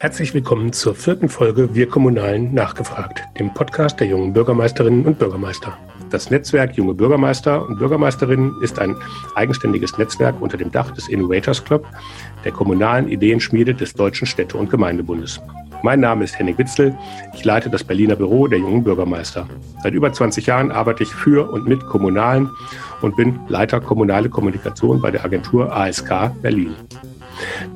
Herzlich willkommen zur vierten Folge Wir Kommunalen nachgefragt, dem Podcast der jungen Bürgermeisterinnen und Bürgermeister. Das Netzwerk Junge Bürgermeister und Bürgermeisterinnen ist ein eigenständiges Netzwerk unter dem Dach des Innovators Club, der kommunalen Ideenschmiede des Deutschen Städte- und Gemeindebundes. Mein Name ist Henning Witzel. Ich leite das Berliner Büro der jungen Bürgermeister. Seit über 20 Jahren arbeite ich für und mit Kommunalen und bin Leiter kommunale Kommunikation bei der Agentur ASK Berlin.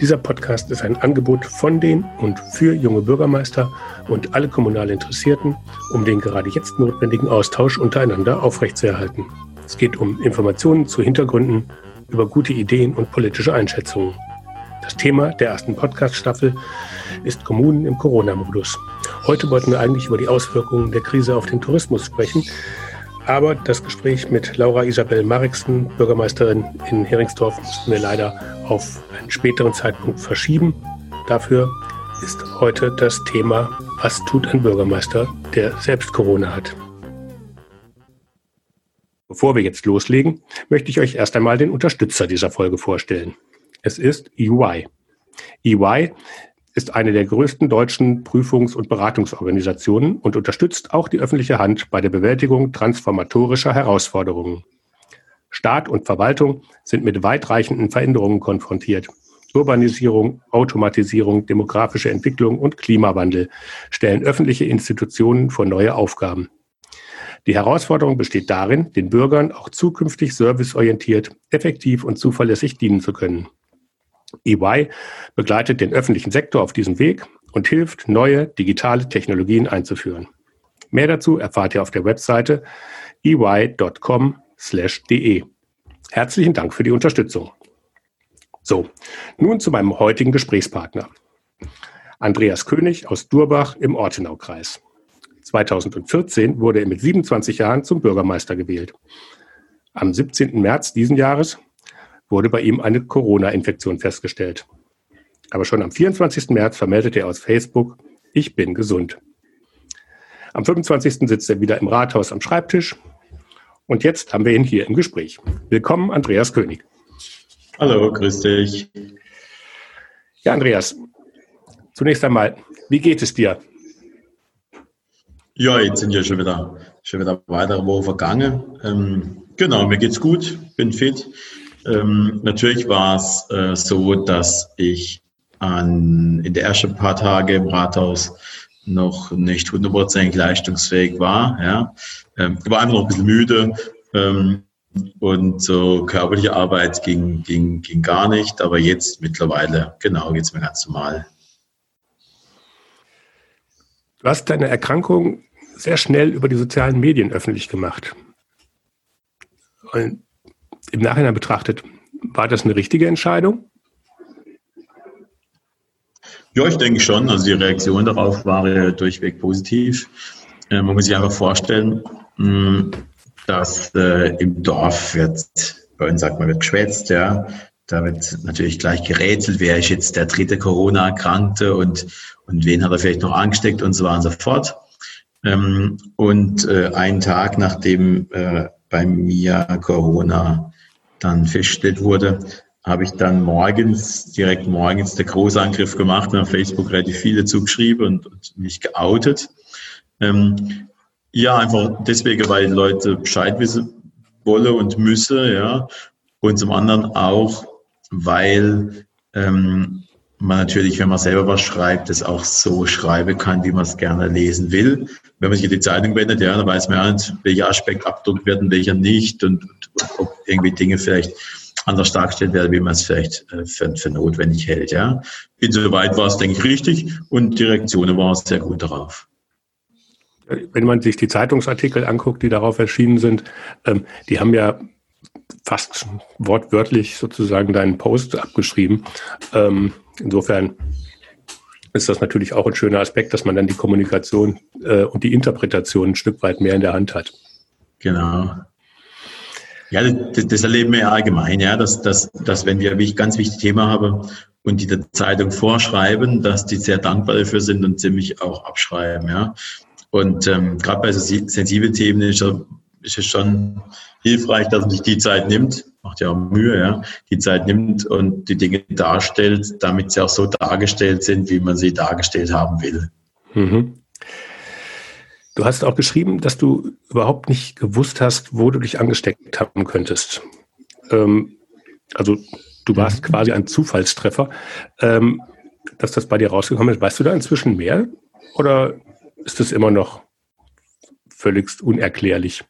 Dieser Podcast ist ein Angebot von den und für junge Bürgermeister und alle kommunal Interessierten, um den gerade jetzt notwendigen Austausch untereinander aufrechtzuerhalten. Es geht um Informationen zu Hintergründen, über gute Ideen und politische Einschätzungen. Das Thema der ersten Podcast-Staffel ist Kommunen im Corona-Modus. Heute wollten wir eigentlich über die Auswirkungen der Krise auf den Tourismus sprechen, aber das Gespräch mit Laura Isabel Mariksen, Bürgermeisterin in Heringsdorf, mussten wir leider auf einen späteren Zeitpunkt verschieben. Dafür ist heute das Thema, was tut ein Bürgermeister, der selbst Corona hat. Bevor wir jetzt loslegen, möchte ich euch erst einmal den Unterstützer dieser Folge vorstellen. Es ist EY. EY ist eine der größten deutschen Prüfungs- und Beratungsorganisationen und unterstützt auch die öffentliche Hand bei der Bewältigung transformatorischer Herausforderungen. Staat und Verwaltung sind mit weitreichenden Veränderungen konfrontiert. Urbanisierung, Automatisierung, demografische Entwicklung und Klimawandel stellen öffentliche Institutionen vor neue Aufgaben. Die Herausforderung besteht darin, den Bürgern auch zukünftig serviceorientiert, effektiv und zuverlässig dienen zu können. EY begleitet den öffentlichen Sektor auf diesem Weg und hilft, neue digitale Technologien einzuführen. Mehr dazu erfahrt ihr auf der Webseite ey.com/de. Herzlichen Dank für die Unterstützung. So, nun zu meinem heutigen Gesprächspartner. Andreas König aus Durbach im Ortenaukreis. 2014 wurde er mit 27 Jahren zum Bürgermeister gewählt. Am 17. März diesen Jahres wurde bei ihm eine Corona-Infektion festgestellt. Aber schon am 24. März vermeldete er aus Facebook, ich bin gesund. Am 25. sitzt er wieder im Rathaus am Schreibtisch. Und jetzt haben wir ihn hier im Gespräch. Willkommen, Andreas König. Hallo, grüß dich. Ja, Andreas, zunächst einmal, wie geht es dir? Ja, jetzt sind ja schon wieder, schon wieder weitere Wochen vergangen. Ähm, genau, mir geht's gut, bin fit. Ähm, natürlich war es äh, so, dass ich an, in der ersten paar Tage im Rathaus noch nicht hundertprozentig leistungsfähig war. Ja. Ähm, war einfach noch ein bisschen müde. Ähm, und so körperliche Arbeit ging, ging, ging gar nicht, aber jetzt mittlerweile, genau, geht es mir ganz normal. Du hast deine Erkrankung sehr schnell über die sozialen Medien öffentlich gemacht. Und im Nachhinein betrachtet, war das eine richtige Entscheidung? Ja, ich denke schon. Also die Reaktion darauf war ja durchweg positiv. Äh, man muss sich einfach vorstellen, dass äh, im Dorf wird, bei uns sagt man, wird geschwätzt, ja. Da wird natürlich gleich gerätselt, wer ist jetzt der dritte Corona-Erkrankte und, und wen hat er vielleicht noch angesteckt und so weiter und so fort. Ähm, und äh, einen Tag nachdem bei mir Corona dann festgestellt wurde, habe ich dann morgens, direkt morgens der Großangriff gemacht und auf Facebook relativ viele zugeschrieben und, und mich geoutet. Ähm, ja, einfach deswegen, weil Leute Bescheid wissen wolle und müsse, ja. Und zum anderen auch, weil ähm, man natürlich, wenn man selber was schreibt, das auch so schreiben kann, wie man es gerne lesen will. Wenn man sich in die Zeitung wendet, ja, dann weiß man ja nicht, welcher Aspekt abgedruckt wird und welcher nicht und, ob irgendwie Dinge vielleicht anders dargestellt werden, wie man es vielleicht äh, für, für notwendig hält. Ja. Insoweit war es, denke ich, richtig und die Reaktionen waren sehr gut darauf. Wenn man sich die Zeitungsartikel anguckt, die darauf erschienen sind, ähm, die haben ja fast wortwörtlich sozusagen deinen Post abgeschrieben. Ähm, insofern ist das natürlich auch ein schöner Aspekt, dass man dann die Kommunikation äh, und die Interpretation ein Stück weit mehr in der Hand hat. Genau. Ja, das, das erleben wir ja allgemein, ja, dass, dass, dass wenn wir wie ganz wichtig Thema haben und die der Zeitung vorschreiben, dass die sehr dankbar dafür sind und ziemlich auch abschreiben, ja. Und ähm, gerade bei so sensiblen Themen ist es schon hilfreich, dass man sich die Zeit nimmt macht ja auch Mühe, ja, die Zeit nimmt und die Dinge darstellt, damit sie auch so dargestellt sind, wie man sie dargestellt haben will. Mhm. Du hast auch geschrieben, dass du überhaupt nicht gewusst hast, wo du dich angesteckt haben könntest. Ähm, also du warst mhm. quasi ein Zufallstreffer. Ähm, dass das bei dir rausgekommen ist, weißt du da inzwischen mehr? Oder ist das immer noch völlig unerklärlich?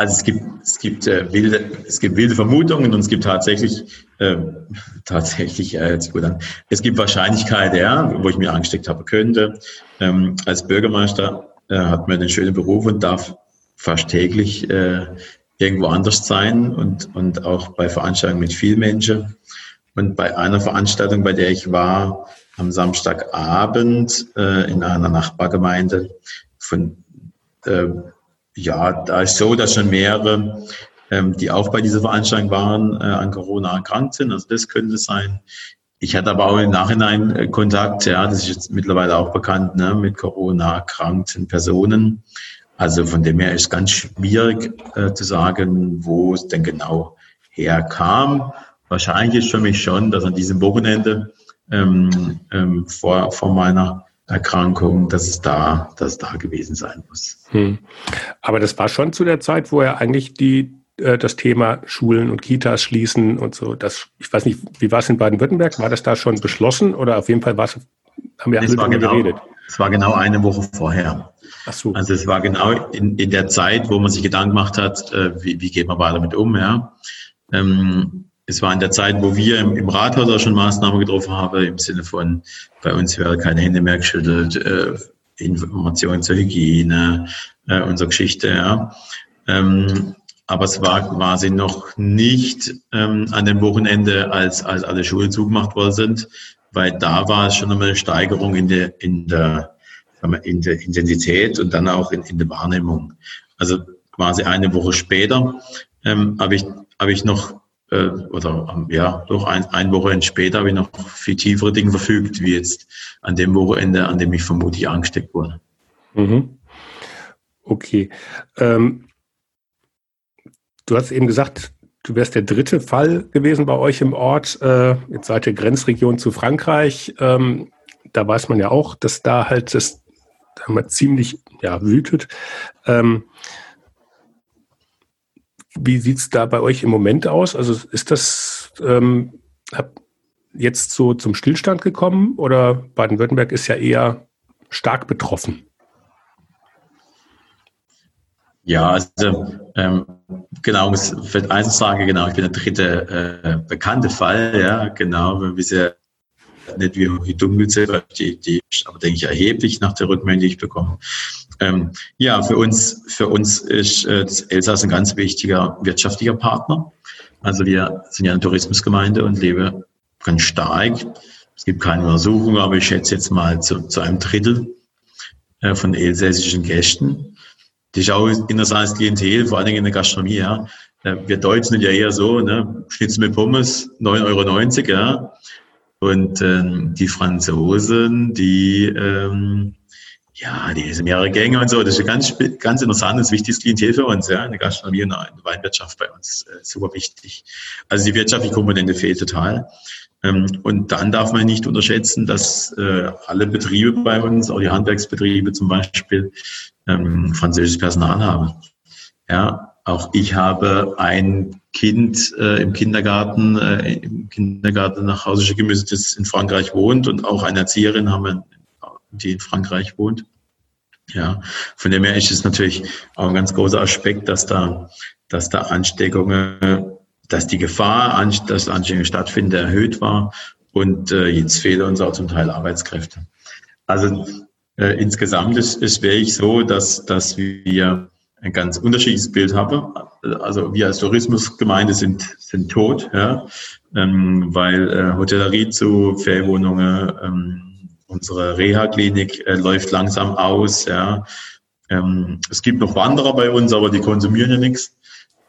Also es gibt, es gibt, äh, wilde, es gibt wilde Vermutungen und es gibt tatsächlich, äh, tatsächlich, äh, jetzt gut an, es gibt Wahrscheinlichkeit, ja, wo ich mir angesteckt habe könnte. Ähm, als Bürgermeister äh, hat man einen schönen Beruf und darf fast täglich äh, irgendwo anders sein und, und auch bei Veranstaltungen mit vielen Menschen. Und bei einer Veranstaltung, bei der ich war, am Samstagabend äh, in einer Nachbargemeinde von äh, ja, da ist so, dass schon mehrere, ähm, die auch bei dieser Veranstaltung waren, äh, an Corona erkrankt sind. Also das könnte sein. Ich hatte aber auch im Nachhinein äh, Kontakt, ja, das ist jetzt mittlerweile auch bekannt, ne, mit Corona erkrankten Personen. Also von dem her ist es ganz schwierig äh, zu sagen, wo es denn genau herkam. Wahrscheinlich ist für mich schon, dass an diesem Wochenende ähm, ähm, vor, vor meiner Erkrankung, dass es da, dass es da gewesen sein muss. Hm. Aber das war schon zu der Zeit, wo er eigentlich die, äh, das Thema Schulen und Kitas schließen und so. Das, ich weiß nicht, wie war es in Baden-Württemberg? War das da schon beschlossen oder auf jeden Fall war es, haben wir alle darüber genau, geredet? Es war genau eine Woche vorher. Ach so. Also es war genau in, in der Zeit, wo man sich Gedanken gemacht hat, äh, wie, wie geht man weiter damit um, ja. Ähm, es war in der Zeit, wo wir im, im Rathaus auch schon Maßnahmen getroffen haben, im Sinne von, bei uns wäre keine Hände mehr geschüttelt, äh, Informationen zur Hygiene, äh, unsere Geschichte, ja. Ähm, aber es war quasi noch nicht ähm, an dem Wochenende, als, als alle Schulen zugemacht worden sind, weil da war es schon eine Steigerung in der, in der, in der Intensität und dann auch in, in der Wahrnehmung. Also quasi eine Woche später ähm, habe ich, habe ich noch äh, oder ja, doch ein, ein Wochenende später habe ich noch viel tiefere Dinge verfügt, wie jetzt an dem Wochenende, an dem ich vermutlich angesteckt wurde. Mhm. Okay. Ähm, du hast eben gesagt, du wärst der dritte Fall gewesen bei euch im Ort. Äh, jetzt seid ihr Grenzregion zu Frankreich. Ähm, da weiß man ja auch, dass da halt das da ziemlich ja, wütet. Ähm, wie sieht es da bei euch im Moment aus? Also ist das ähm, jetzt so zum Stillstand gekommen oder Baden-Württemberg ist ja eher stark betroffen? Ja, also ähm, genau, ich will eins sagen, genau, ich bin der dritte äh, bekannte Fall, ja, genau, wissen ja nicht, wie die Dunkelziffer, die, die ist aber, denke ich, erheblich nach der Rückmeldung, die ich bekomme. Ähm, ja, für uns, für uns ist äh, das Elsass ein ganz wichtiger wirtschaftlicher Partner. Also wir sind ja eine Tourismusgemeinde und leben ganz stark. Es gibt keine Untersuchung, aber ich schätze jetzt mal zu, zu einem Drittel äh, von elsässischen Gästen. Die ist auch interessantes Klientel, vor allen Dingen in der Gastronomie. Ja. Äh, wir Deutschen sind ja eher so, ne? Schnitzel mit Pommes, 9,90 Euro. Ja. Und ähm, die Franzosen, die ähm, ja, die sind mehrere Gänge und so. Das ist ein ganz, ganz interessantes, wichtiges Klientel für uns, ja. Eine Gastronomie und eine Weinwirtschaft bei uns äh, super wichtig. Also die wirtschaftliche Komponente fehlt total. Ähm, und dann darf man nicht unterschätzen, dass äh, alle Betriebe bei uns, auch die Handwerksbetriebe zum Beispiel, ähm, französisches Personal haben. Ja, auch ich habe ein Kind äh, im Kindergarten, äh, im Kindergarten nach Hause schicken das in Frankreich wohnt und auch eine Erzieherin haben wir die in Frankreich wohnt. Ja, von dem her ist es natürlich auch ein ganz großer Aspekt, dass da, dass da Ansteckungen, dass die Gefahr, dass Ansteckungen stattfinden, erhöht war und äh, jetzt fehlen uns auch zum Teil Arbeitskräfte. Also äh, insgesamt ist, ist wirklich so, dass, dass wir ein ganz unterschiedliches Bild haben. Also wir als Tourismusgemeinde sind, sind tot, ja, ähm, weil äh, Hotellerie zu Ferienwohnungen, ähm, Unsere Reha-Klinik äh, läuft langsam aus. Ja. Ähm, es gibt noch Wanderer bei uns, aber die konsumieren ja nichts.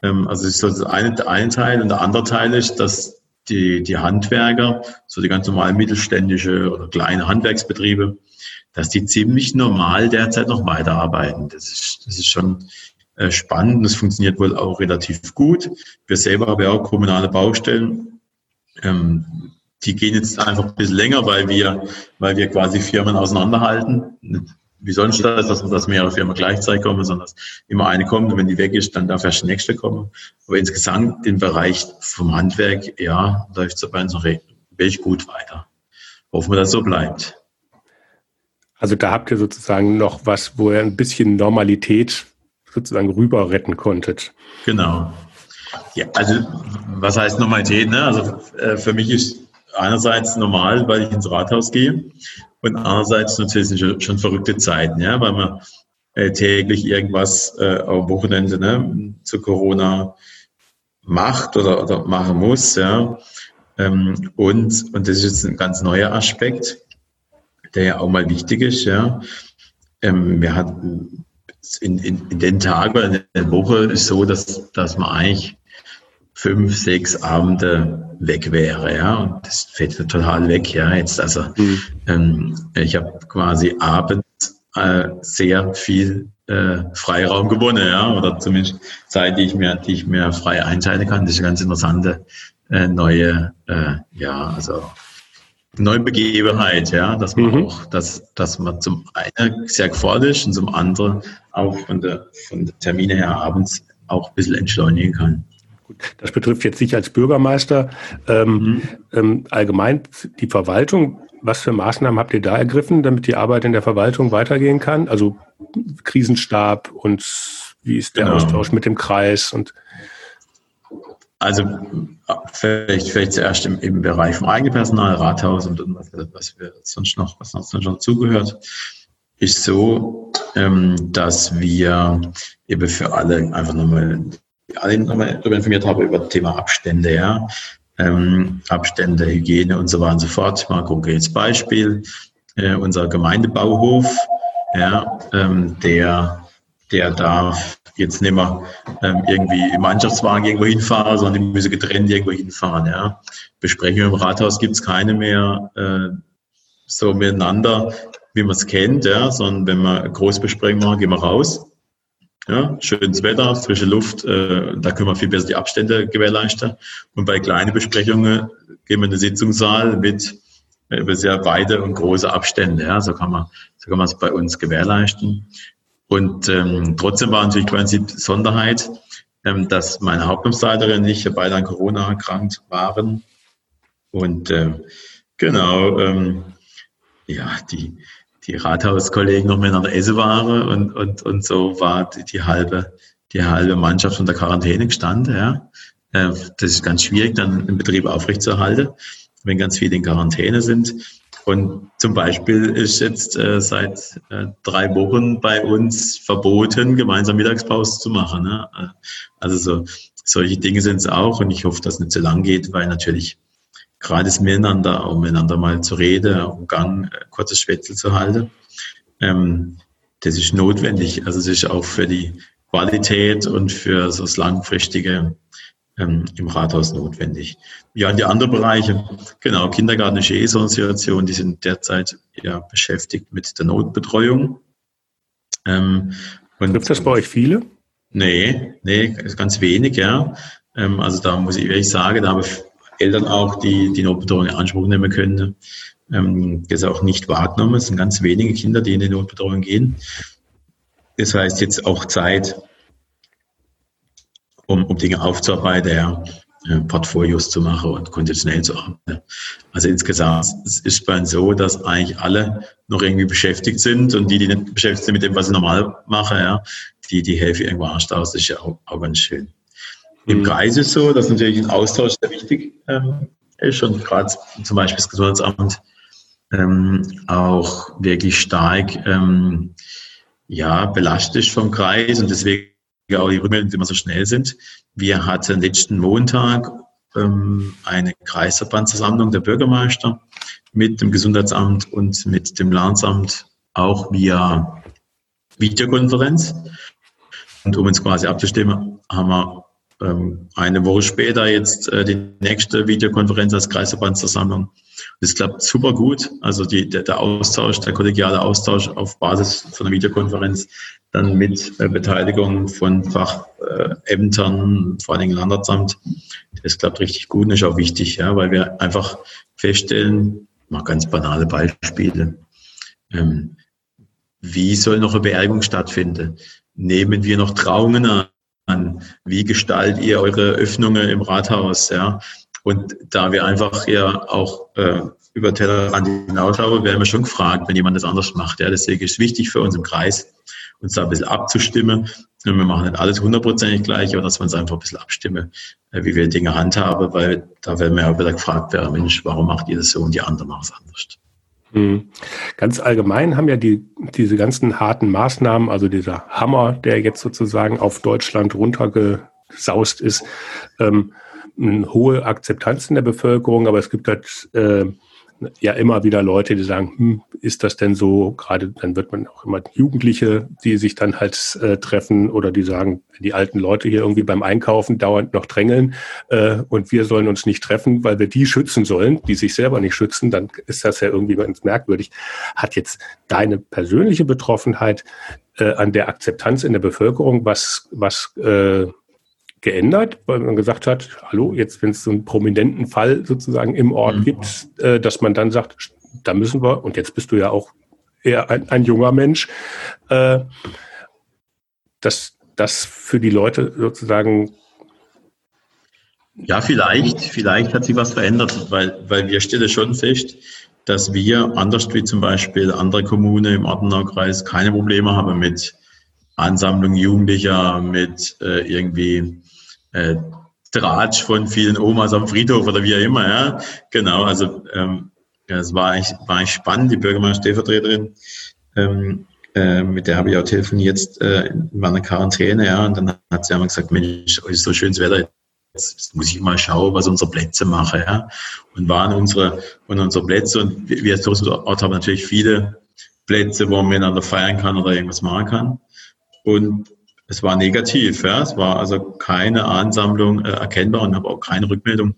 Ähm, also das ist der eine Teil. Und der andere Teil ist, dass die, die Handwerker, so die ganz normalen mittelständische oder kleine Handwerksbetriebe, dass die ziemlich normal derzeit noch weiterarbeiten. Das ist, das ist schon äh, spannend. Das funktioniert wohl auch relativ gut. Wir selber haben ja auch kommunale Baustellen. Ähm, die gehen jetzt einfach ein bisschen länger, weil wir, weil wir quasi Firmen auseinanderhalten. Wie sonst das, dass, dass mehrere Firmen gleichzeitig kommen, sondern dass immer eine kommt und wenn die weg ist, dann darf erst die nächste kommen. Aber insgesamt im Bereich vom Handwerk, ja, läuft es bei uns noch wirklich gut weiter. Hoffen wir, dass es so bleibt. Also da habt ihr sozusagen noch was, wo ihr ein bisschen Normalität sozusagen rüber retten konntet. Genau. Ja, also was heißt Normalität? Ne? Also äh, für mich ist einerseits normal, weil ich ins Rathaus gehe und andererseits natürlich schon, schon verrückte Zeiten, ja, weil man äh, täglich irgendwas äh, am Wochenende ne, zu Corona macht oder, oder machen muss, ja. Ähm, und, und das ist jetzt ein ganz neuer Aspekt, der ja auch mal wichtig ist, ja. Ähm, wir hatten in, in, in den Tagen, in der Woche ist so, dass, dass man eigentlich fünf, sechs Abende weg wäre, ja. Und das fällt total weg, ja. Jetzt also, mhm. ähm, ich habe quasi abends äh, sehr viel äh, Freiraum gewonnen, ja, oder zumindest Zeit, die ich mir, die ich mir frei einteilen kann. Das ist eine ganz interessante äh, neue, äh, ja, also neue Begebenheit, ja, dass man mhm. auch, dass, dass man zum einen sehr gefordert ist und zum anderen auch von der, von der Termine her abends auch ein bisschen entschleunigen kann. Das betrifft jetzt sich als Bürgermeister. Ähm, mhm. ähm, allgemein die Verwaltung. Was für Maßnahmen habt ihr da ergriffen, damit die Arbeit in der Verwaltung weitergehen kann? Also Krisenstab und wie ist der genau. Austausch mit dem Kreis und also vielleicht, vielleicht zuerst im, im Bereich vom Eigenpersonal, Rathaus und, was, was wir sonst noch, was uns sonst noch zugehört, ist so, ähm, dass wir eben für alle einfach nochmal alle nochmal darüber informiert habe über das Thema Abstände, ja. Ähm, Abstände, Hygiene und so weiter und so fort. Mal konkretes Beispiel. Äh, unser Gemeindebauhof, ja, ähm, der, der darf jetzt nicht mehr ähm, irgendwie im Mannschaftswagen irgendwo hinfahren, sondern die müssen getrennt irgendwo hinfahren. Ja. Besprechungen im Rathaus gibt es keine mehr äh, so miteinander, wie man es kennt, ja, sondern wenn wir Großbesprechungen machen, gehen wir raus ja, schönes Wetter, frische Luft, äh, da können wir viel besser die Abstände gewährleisten. Und bei kleinen Besprechungen gehen wir in den Sitzungssaal mit äh, sehr weite und große Abstände. Ja, so kann man, so kann man es bei uns gewährleisten. Und ähm, trotzdem war natürlich quasi die Besonderheit, ähm, dass meine Hauptamtsleiterin und ich beide an Corona erkrankt waren. Und äh, genau, ähm, ja, die, die Rathauskollegen noch miteinander essen waren und, und, und so war die, die halbe, die halbe Mannschaft unter Quarantäne gestanden, ja. Äh, das ist ganz schwierig, dann im Betrieb aufrechtzuerhalten, wenn ganz viele in Quarantäne sind. Und zum Beispiel ist jetzt äh, seit äh, drei Wochen bei uns verboten, gemeinsam Mittagspause zu machen. Ne? Also so, solche Dinge sind es auch und ich hoffe, dass es nicht so lang geht, weil natürlich gerade das Miteinander, um miteinander mal zu reden, um Gang, äh, kurzes Schwätzel zu halten. Ähm, das ist notwendig. Also es ist auch für die Qualität und für so das Langfristige ähm, im Rathaus notwendig. Ja, die anderen Bereiche, genau, Kindergarten ist eh so eine Situation, die sind derzeit ja beschäftigt mit der Notbetreuung. Ähm, Gibt das bei euch viele? Nee, nee, ganz wenig, ja. Ähm, also da muss ich ehrlich sagen, da habe ich Eltern auch, die die Notbetreuung in Anspruch nehmen können. Ähm, das ist auch nicht wahrgenommen. Es sind ganz wenige Kinder, die in die Notbetreuung gehen. Das heißt jetzt auch Zeit, um, um Dinge aufzuarbeiten, ja, äh, Portfolios zu machen und konditionell zu arbeiten. Also insgesamt ist uns so, dass eigentlich alle noch irgendwie beschäftigt sind und die, die nicht beschäftigt sind mit dem, was sie normal machen, ja, die, die helfen irgendwo aus. Das ist ja auch, auch ganz schön. Im mhm. Kreis ist so, dass natürlich ein Austausch sehr wichtig ähm, ist und gerade zum Beispiel das Gesundheitsamt ähm, auch wirklich stark ähm, ja, belastet vom Kreis und deswegen auch die Rückmeldungen immer so schnell sind. Wir hatten letzten Montag ähm, eine Kreisverbandsversammlung der Bürgermeister mit dem Gesundheitsamt und mit dem Landsamt auch via Videokonferenz. Und um uns quasi abzustimmen, haben wir ähm, eine Woche später jetzt äh, die nächste Videokonferenz als Kreisverbandsversammlung Das klappt super gut. Also die, der, der Austausch, der kollegiale Austausch auf Basis von einer Videokonferenz, dann mit äh, Beteiligung von Fachämtern, vor allem Landratsamt, das klappt richtig gut und ist auch wichtig, ja, weil wir einfach feststellen, mal ganz banale Beispiele. Ähm, wie soll noch eine Beerdigung stattfinden? Nehmen wir noch Trauungen an? Wie gestaltet ihr eure Öffnungen im Rathaus? Ja? Und da wir einfach ja auch äh, über Tellerrand hinausschauen, werden wir schon gefragt, wenn jemand das anders macht. Ja, deswegen ist es wichtig für uns im Kreis, uns da ein bisschen abzustimmen. Wir machen nicht alles hundertprozentig gleich, aber dass wir uns einfach ein bisschen abstimmen, äh, wie wir Dinge handhaben, weil da werden wir auch wieder gefragt werden, Mensch, warum macht ihr das so und die anderen machen es anders. Hm. Ganz allgemein haben ja die, diese ganzen harten Maßnahmen, also dieser Hammer, der jetzt sozusagen auf Deutschland runtergesaust ist, ähm, eine hohe Akzeptanz in der Bevölkerung, aber es gibt halt äh, ja immer wieder Leute, die sagen, hm, ist das denn so? Gerade dann wird man auch immer Jugendliche, die sich dann halt äh, treffen oder die sagen, die alten Leute hier irgendwie beim Einkaufen dauernd noch drängeln äh, und wir sollen uns nicht treffen, weil wir die schützen sollen, die sich selber nicht schützen, dann ist das ja irgendwie ganz merkwürdig. Hat jetzt deine persönliche Betroffenheit äh, an der Akzeptanz in der Bevölkerung was, was äh, geändert, weil man gesagt hat, hallo, jetzt wenn es so einen prominenten Fall sozusagen im Ort mhm. gibt, äh, dass man dann sagt, da müssen wir, und jetzt bist du ja auch eher ein, ein junger Mensch, äh, dass das für die Leute sozusagen ja, vielleicht, vielleicht hat sich was verändert, weil, weil wir stellen schon fest, dass wir, anders wie zum Beispiel andere Kommunen im Ortenaukreis, keine Probleme haben mit Ansammlung Jugendlicher, mit äh, irgendwie äh, Tratsch von vielen Omas am Friedhof oder wie auch immer. Ja. Genau, also ähm, ja, es war eigentlich, war eigentlich spannend, die Bürgermeister-Stellvertreterin, ähm, äh, mit der habe ich auch telefoniert jetzt äh, in meiner Quarantäne, ja, und dann hat sie einmal gesagt, Mensch, ist so schönes Wetter, jetzt muss ich mal schauen, was unsere Plätze machen, ja. Und waren unsere, und unsere Plätze, und wir als Tourismusort haben natürlich viele Plätze, wo man miteinander feiern kann oder irgendwas machen kann. Und es war negativ, ja. Es war also keine Ansammlung äh, erkennbar und habe auch keine Rückmeldung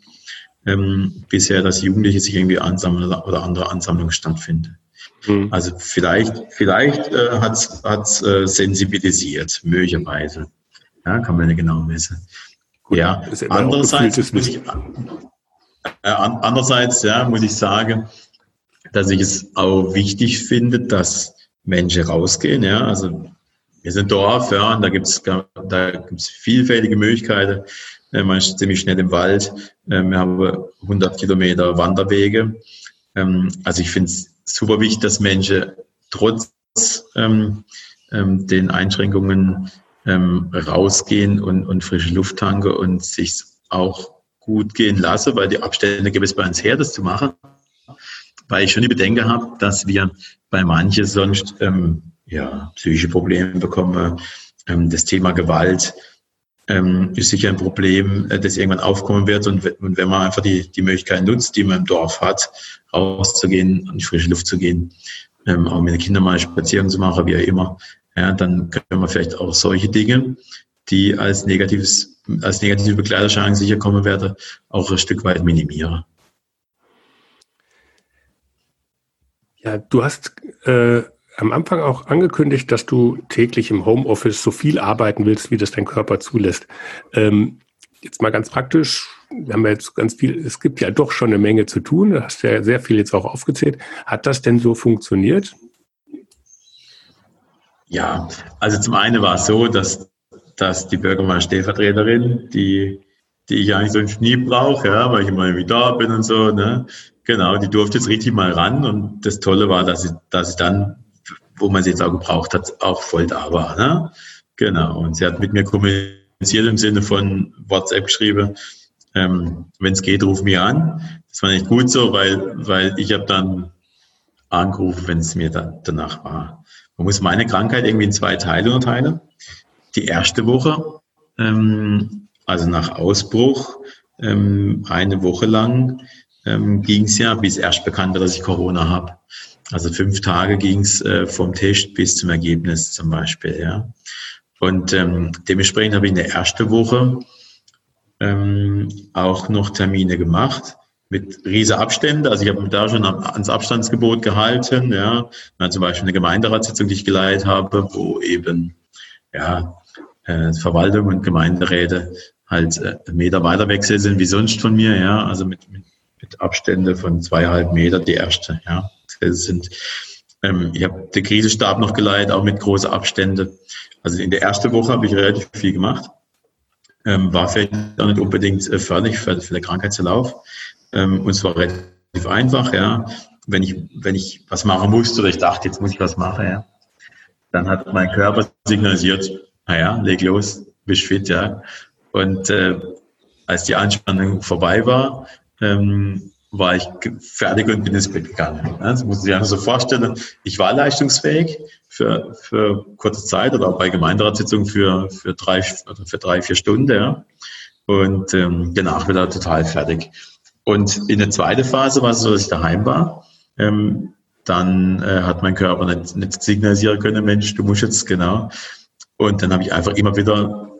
ähm, bisher, dass Jugendliche sich irgendwie ansammeln oder, andere Ansammlungen stattfinden. Mhm. Also vielleicht, vielleicht äh, hat es äh, sensibilisiert, möglicherweise. Ja, kann man nicht genau messen. Gut, ja, andererseits muss ich, äh, andererseits ja, muss ich sagen, dass ich es auch wichtig finde, dass Menschen rausgehen. Ja, also wir sind Dorf, ja, und da gibt's da gibt's vielfältige Möglichkeiten. Äh, man ist ziemlich schnell im Wald. Äh, wir haben 100 Kilometer Wanderwege. Ähm, also ich finde es super wichtig, dass Menschen trotz ähm, ähm, den Einschränkungen ähm, rausgehen und, und frische Luft tanken und sich auch gut gehen lassen, weil die Abstände gibt es bei uns her, das zu machen. Weil ich schon die Bedenken habe, dass wir bei manchen sonst ähm, ja, psychische Probleme bekommen. Ähm, das Thema Gewalt ähm, ist sicher ein Problem, äh, das irgendwann aufkommen wird. Und, wenn man einfach die, die Möglichkeit nutzt, die man im Dorf hat, rauszugehen, an die frische Luft zu gehen, ähm, auch mit den Kindern mal Spaziergang zu machen, wie auch immer, ja, dann können wir vielleicht auch solche Dinge, die als negatives, als negative Begleiterscheinung sicher kommen werden, auch ein Stück weit minimieren. Ja, du hast äh, am Anfang auch angekündigt, dass du täglich im Homeoffice so viel arbeiten willst, wie das dein Körper zulässt. Ähm, jetzt mal ganz praktisch, wir haben jetzt ganz viel, es gibt ja doch schon eine Menge zu tun, du hast ja sehr viel jetzt auch aufgezählt. Hat das denn so funktioniert? Ja, also zum einen war es so, dass, dass die Bürgermeister-Stellvertreterin, die, die ich eigentlich sonst nie brauche, ja, weil ich immer wieder da bin und so, ne, genau, die durfte jetzt richtig mal ran und das Tolle war, dass ich, dass ich dann wo man sie jetzt auch gebraucht hat, auch voll da war. Ne? Genau. Und sie hat mit mir kommuniziert im Sinne von WhatsApp geschrieben, ähm, wenn es geht, ruf mich an. Das war nicht gut so, weil, weil ich habe dann angerufen, wenn es mir dann danach war. Man muss meine Krankheit irgendwie in zwei Teile unterteilen. Die erste Woche, ähm, also nach Ausbruch, ähm, eine Woche lang ähm, ging es ja, bis erst bekannt dass ich Corona habe. Also fünf Tage ging es äh, vom Test bis zum Ergebnis zum Beispiel. Ja. Und ähm, dementsprechend habe ich in der ersten Woche ähm, auch noch Termine gemacht, mit riesen Abständen. Also ich habe da schon ans Abstandsgebot gehalten. Ja, zum Beispiel eine Gemeinderatssitzung, die ich geleitet habe, wo eben ja äh, Verwaltung und Gemeinderäte halt äh, Meter weiter weg sind wie sonst von mir. Ja, also mit, mit, mit Abstände von zweieinhalb Meter die erste. Ja, das sind ähm, ich habe den Krisenstab noch geleitet, auch mit großen Abständen. Also in der ersten Woche habe ich relativ viel gemacht. Ähm, war vielleicht auch nicht unbedingt äh, förderlich für, für den Krankheitsverlauf. Ähm, und es war relativ einfach, ja. Wenn ich, wenn ich was machen musste oder ich dachte, jetzt muss ich was machen, ja, dann hat mein Körper signalisiert, naja, leg los, bist fit, ja. Und äh, als die Anspannung vorbei war, ähm, war ich fertig und bin ins Bett gegangen. Das muss ich sich einfach so vorstellen. Ich war leistungsfähig für, für kurze Zeit oder auch bei Gemeinderatssitzungen für, für, drei, für drei, vier Stunden. Ja. Und ähm, danach wieder total fertig. Und in der zweiten Phase war es so, dass ich daheim war. Ähm, dann äh, hat mein Körper nicht, nicht signalisieren können, Mensch, du musst jetzt genau. Und dann habe ich einfach immer wieder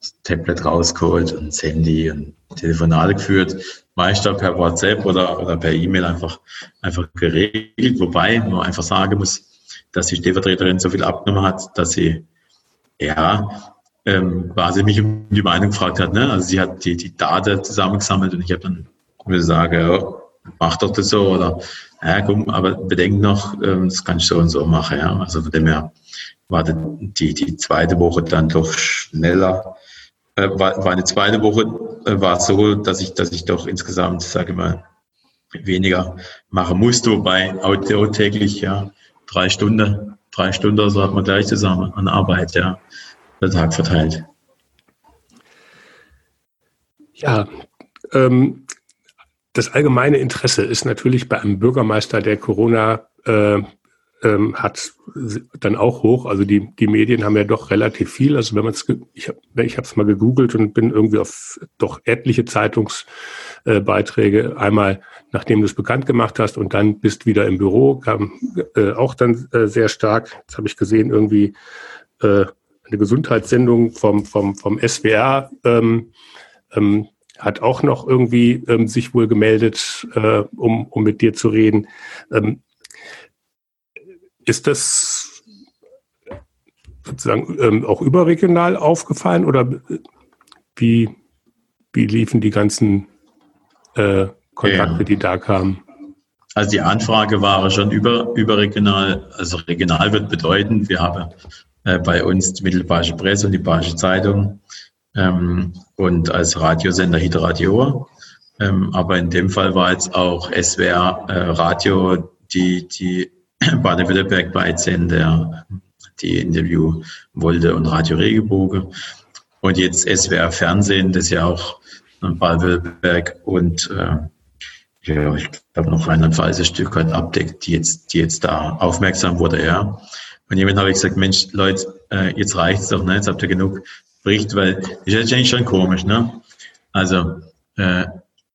das Tablet rausgeholt und das Handy und Telefonate geführt, meist per WhatsApp oder, oder per E-Mail einfach, einfach geregelt. Wobei man einfach sagen muss, dass die Stellvertreterin so viel abgenommen hat, dass sie ja ähm, quasi mich um die Meinung gefragt hat. Ne? Also sie hat die, die Daten zusammengesammelt und ich habe dann sagen, ja, mach doch das so oder ja, komm, aber bedenk noch, ähm, das kannst du so und so machen. Ja? Also von dem her war die, die zweite Woche dann doch schneller. Äh, war, eine zweite Woche, äh, war so, dass ich, dass ich doch insgesamt, sage ich mal, weniger machen musste, wobei täglich ja drei Stunden, drei Stunden so hat man gleich zusammen an Arbeit, ja, der Tag verteilt. Ja, ähm, das allgemeine Interesse ist natürlich bei einem Bürgermeister, der Corona äh, ähm, hat dann auch hoch. Also die, die Medien haben ja doch relativ viel. Also wenn man es, ich habe ich es mal gegoogelt und bin irgendwie auf doch etliche Zeitungsbeiträge. Äh, Einmal, nachdem du es bekannt gemacht hast und dann bist wieder im Büro, kam äh, auch dann äh, sehr stark. Jetzt habe ich gesehen, irgendwie äh, eine Gesundheitssendung vom, vom, vom SWR. Ähm, ähm, hat auch noch irgendwie ähm, sich wohl gemeldet, äh, um, um mit dir zu reden. Ähm, ist das sozusagen ähm, auch überregional aufgefallen oder wie, wie liefen die ganzen äh, Kontakte, ja. die da kamen? Also die Anfrage war schon über, überregional. Also regional wird bedeuten, wir haben äh, bei uns die Mittelbayerische Presse und die Bayerische Zeitung ähm, und als Radiosender Hitradio. Ähm, aber in dem Fall war jetzt auch SWR äh, Radio, die, die Baden-Württemberg beiziehen, der die Interview wollte und Radio Regenbogen. Und jetzt SWR Fernsehen, das ja auch Baden-Württemberg und äh, ja, ich glaube noch Rheinland-Pfalz ein Stück weit abdeckt, die jetzt, die jetzt da aufmerksam wurde, ja. Und jemand habe ich gesagt, Mensch, Leute, äh, jetzt reicht's doch, ne? Jetzt habt ihr genug spricht, weil ist eigentlich schon komisch, ne? Also äh,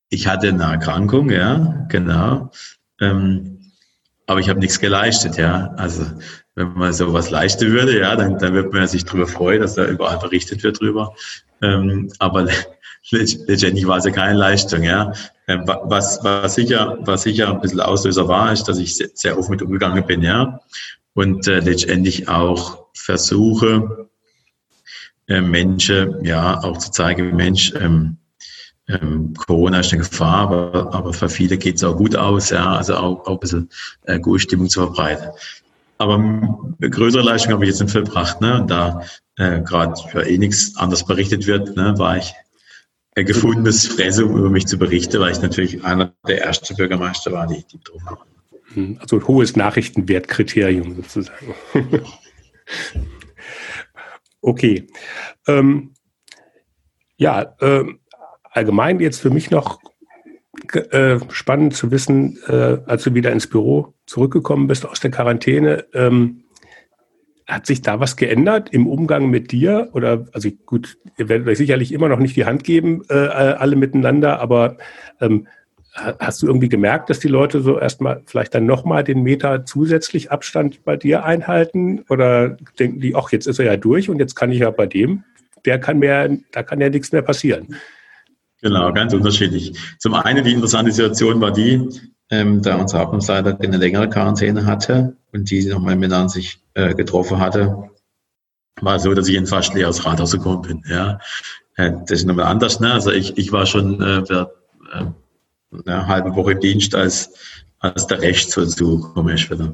ich hatte eine Erkrankung, ja, genau. Ähm, aber ich habe nichts geleistet, ja. Also wenn man sowas leisten würde, ja, dann, dann wird man sich darüber freuen, dass da überall berichtet wird drüber. Ähm, aber letztendlich war es ja keine Leistung, ja. Ähm, was, was sicher, was sicher ein bisschen Auslöser war, ist, dass ich sehr, sehr oft mit umgegangen bin, ja. Und äh, letztendlich auch versuche, äh, Menschen ja auch zu zeigen, Mensch, ähm, ähm, Corona ist eine Gefahr, aber, aber für viele geht es auch gut aus, ja, also auch, auch ein bisschen äh, gute Stimmung zu verbreiten. Aber größere Leistung habe ich jetzt nicht verbracht, ne? Und da äh, gerade für eh nichts anders berichtet wird, ne, war ich ein gefundenes Fresse, um über mich zu berichten, weil ich natürlich einer der ersten Bürgermeister war, die, die betroffen waren. Hm, also ein hohes Nachrichtenwertkriterium sozusagen. Okay. Ähm, ja, äh, allgemein jetzt für mich noch äh, spannend zu wissen, äh, als du wieder ins Büro zurückgekommen bist aus der Quarantäne, ähm, hat sich da was geändert im Umgang mit dir? Oder, also gut, ihr werdet euch sicherlich immer noch nicht die Hand geben, äh, alle miteinander, aber ähm, Hast du irgendwie gemerkt, dass die Leute so erstmal vielleicht dann nochmal den Meter zusätzlich Abstand bei dir einhalten? Oder denken die, ach, jetzt ist er ja durch und jetzt kann ich ja bei dem, der kann mehr, da kann ja nichts mehr passieren? Genau, ganz unterschiedlich. Zum einen die interessante Situation war die, ähm, da unser Abteilungsleiter eine längere Quarantäne hatte und die nochmal miteinander sich äh, getroffen hatte, war so, dass ich in fast leeres Rathaus gekommen bin. Ja. Äh, das ist nochmal anders. Ne? Also ich, ich war schon äh, eine halbe Woche Dienst, als, als der Rechtsvollzug komme ich wieder.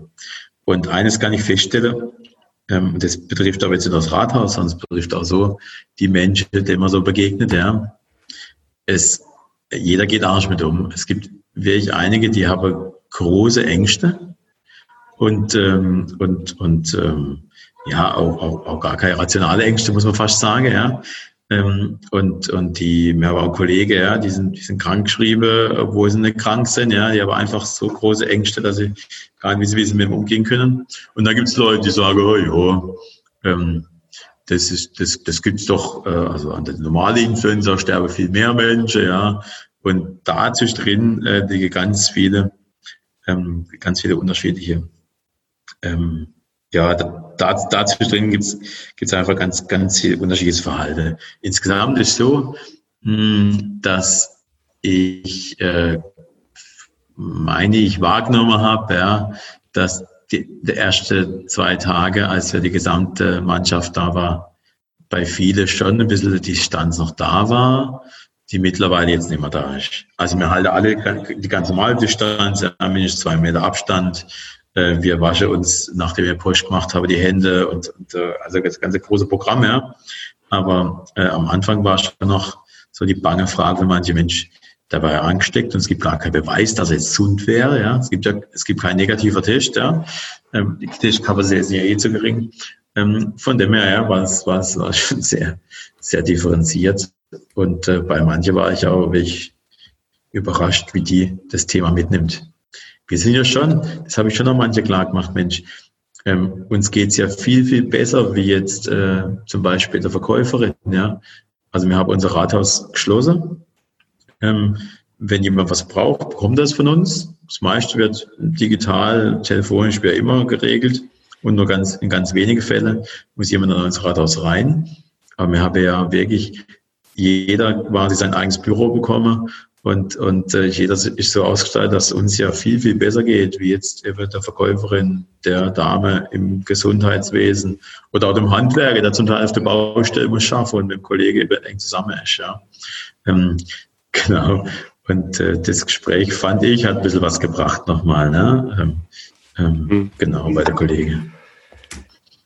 Und eines kann ich feststellen, ähm, das betrifft aber jetzt nicht das Rathaus, sondern es betrifft auch so die Menschen, denen man so begegnet. Ja. Es, jeder geht Arsch mit um. Es gibt wirklich einige, die haben große Ängste und, ähm, und, und ähm, ja, auch, auch, auch gar keine rationale Ängste, muss man fast sagen, ja. Ähm, und, und die, mir war ein Kollege, ja, die sind, die sind krank geschrieben, obwohl sie nicht krank sind, ja, die haben einfach so große Ängste, dass sie gar nicht wissen, wie sie mit dem umgehen können. Und da gibt's Leute, die sagen, oh ja, ähm, das ist, das, das gibt's doch, äh, also an der normalen Influenza sterben viel mehr Menschen, ja. Und da drin äh, liegen ganz viele, ähm, ganz viele unterschiedliche ähm, ja, da, da, drin gibt's gibt's einfach ganz, ganz unterschiedliches Verhalten. Insgesamt ist so, hm, dass ich äh, meine, ich wahrgenommen habe, ja, dass die, die erste zwei Tage, als ja die gesamte Mannschaft da war, bei vielen schon ein bisschen die Distanz noch da war, die mittlerweile jetzt nicht mehr da ist. Also wir halten alle die ganz normale Distanz, mindestens zwei Meter Abstand, äh, wir waschen uns, nachdem wir Post gemacht haben, die Hände und, und äh, also das ganze große Programm, ja. Aber äh, am Anfang war schon noch so die bange Frage für manche Menschen, da war er angesteckt und es gibt gar keinen Beweis, dass jetzt gesund wäre. Ja. Es gibt ja, es gibt keinen negativer Test. Ja. Ähm, die Testkapazität ist ja eh zu gering. Ähm, von dem her ja, war es, war es war schon sehr, sehr differenziert. Und äh, bei manchen war ich auch wirklich überrascht, wie die das Thema mitnimmt wir sind ja schon, das habe ich schon noch manche klar gemacht, Mensch, ähm, uns geht's ja viel, viel besser wie jetzt äh, zum Beispiel der Verkäuferin. Ja? Also wir haben unser Rathaus geschlossen. Ähm, wenn jemand was braucht, bekommt das von uns. Das meiste wird digital, telefonisch, wie immer geregelt. Und nur ganz, in ganz wenige Fälle muss jemand in unser Rathaus rein. Aber wir haben ja wirklich jeder quasi sein eigenes Büro bekommen und, und äh, jeder ist so ausgestattet, dass es uns ja viel, viel besser geht, wie jetzt eben der Verkäuferin, der Dame im Gesundheitswesen oder auch dem Handwerker, der zum Teil auf der Baustelle muss schaffen und mit dem Kollegen eben eng zusammen ist. Ja. Ähm, genau. Und äh, das Gespräch fand ich, hat ein bisschen was gebracht nochmal. Ne? Ähm, ähm, mhm. Genau, bei der Kollegin.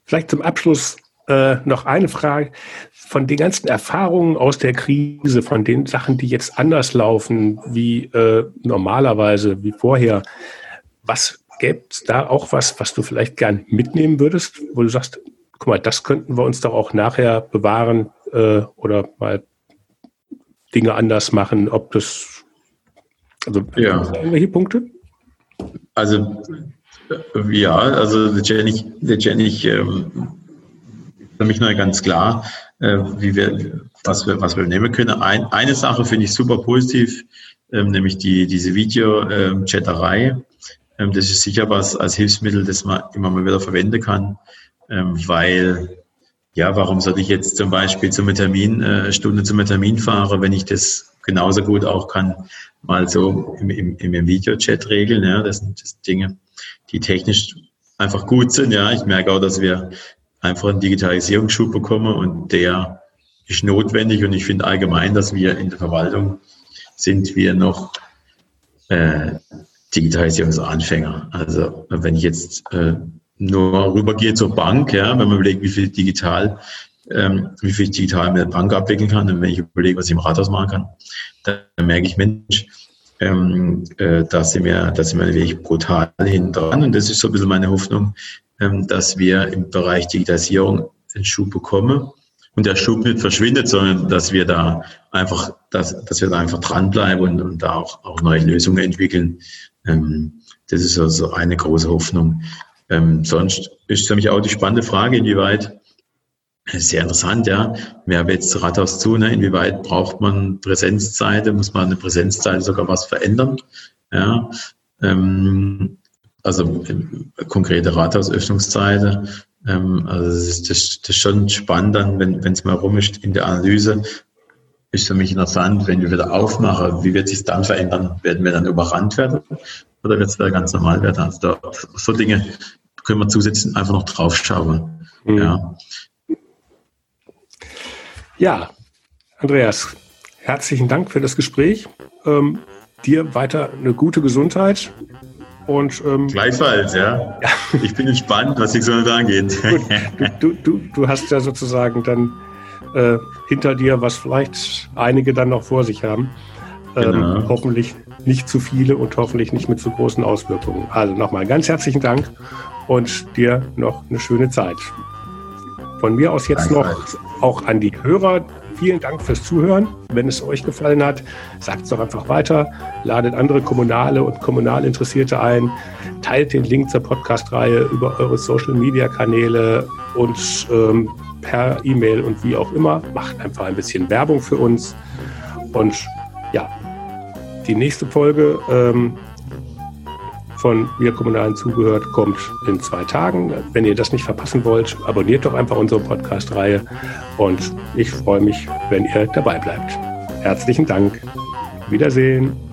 Vielleicht zum Abschluss äh, noch eine Frage von den ganzen Erfahrungen aus der Krise, von den Sachen, die jetzt anders laufen wie äh, normalerweise, wie vorher, was gäbe es da auch was, was du vielleicht gern mitnehmen würdest, wo du sagst, guck mal, das könnten wir uns doch auch nachher bewahren äh, oder mal Dinge anders machen, ob das, also ja. irgendwelche Punkte? Also ja, also letztendlich, letztendlich ähm, für mich noch ganz klar, äh, wie wir, was wir, was wir nehmen können. Ein, eine Sache finde ich super positiv, ähm, nämlich die, diese Video-Chatterei. Ähm, das ist sicher was als Hilfsmittel, das man immer mal wieder verwenden kann, ähm, weil ja, warum sollte ich jetzt zum Beispiel zum Termin, äh, Stunde zum Termin fahren, wenn ich das genauso gut auch kann, mal so im, im, im Videochat regeln. Ja, das sind, das Dinge, die technisch einfach gut sind. Ja, ich merke auch, dass wir einfach einen Digitalisierungsschub bekommen und der ist notwendig und ich finde allgemein, dass wir in der Verwaltung sind wir noch äh, Digitalisierungsanfänger. Also wenn ich jetzt äh, nur rübergehe zur Bank, ja, wenn man überlegt, wie viel digital, ähm, wie viel digital mit der Bank abwickeln kann und wenn ich überlege, was ich im Rathaus machen kann, dann merke ich, Mensch, ähm, äh, da sind wir, da sind wir wirklich brutal hinten dran und das ist so ein bisschen meine Hoffnung, dass wir im Bereich Digitalisierung einen Schub bekommen und der Schub nicht verschwindet, sondern dass wir da einfach, dass, dass wir da einfach dranbleiben und, und da auch, auch neue Lösungen entwickeln. Ähm, das ist also eine große Hoffnung. Ähm, sonst ist für mich auch die spannende Frage, inwieweit, sehr interessant, ja. Wir haben jetzt Rathaus zu, ne? inwieweit braucht man Präsenzzeiten, muss man eine Präsenzzeit sogar was verändern, ja. Ähm, also konkrete Rathausöffnungszeiten. Ähm, also das ist, das, das ist schon spannend dann, wenn es mal rum ist in der Analyse. ist für mich interessant, wenn wir wieder aufmachen, wie wird sich dann verändern? Werden wir dann überrannt werden oder wird es wieder ganz normal werden? Also da, so Dinge können wir zusätzlich einfach noch draufschauen. Mhm. Ja. ja, Andreas, herzlichen Dank für das Gespräch. Ähm, dir weiter eine gute Gesundheit. Und, ähm, Gleichfalls, ja. ja. Ich bin gespannt, was die Gesundheit angeht. Du, du, du, hast ja sozusagen dann äh, hinter dir, was vielleicht einige dann noch vor sich haben. Ähm, genau. Hoffentlich nicht zu viele und hoffentlich nicht mit zu großen Auswirkungen. Also nochmal ganz herzlichen Dank und dir noch eine schöne Zeit. Von mir aus jetzt noch auch an die Hörer. Vielen Dank fürs Zuhören. Wenn es euch gefallen hat, sagt es doch einfach weiter. Ladet andere Kommunale und Kommunalinteressierte ein. Teilt den Link zur Podcast-Reihe über eure Social-Media-Kanäle und ähm, per E-Mail und wie auch immer. Macht einfach ein bisschen Werbung für uns. Und ja, die nächste Folge ähm, von Wir Kommunalen zugehört kommt in zwei Tagen. Wenn ihr das nicht verpassen wollt, abonniert doch einfach unsere Podcast-Reihe und ich freue mich, wenn ihr dabei bleibt. Herzlichen Dank. Wiedersehen.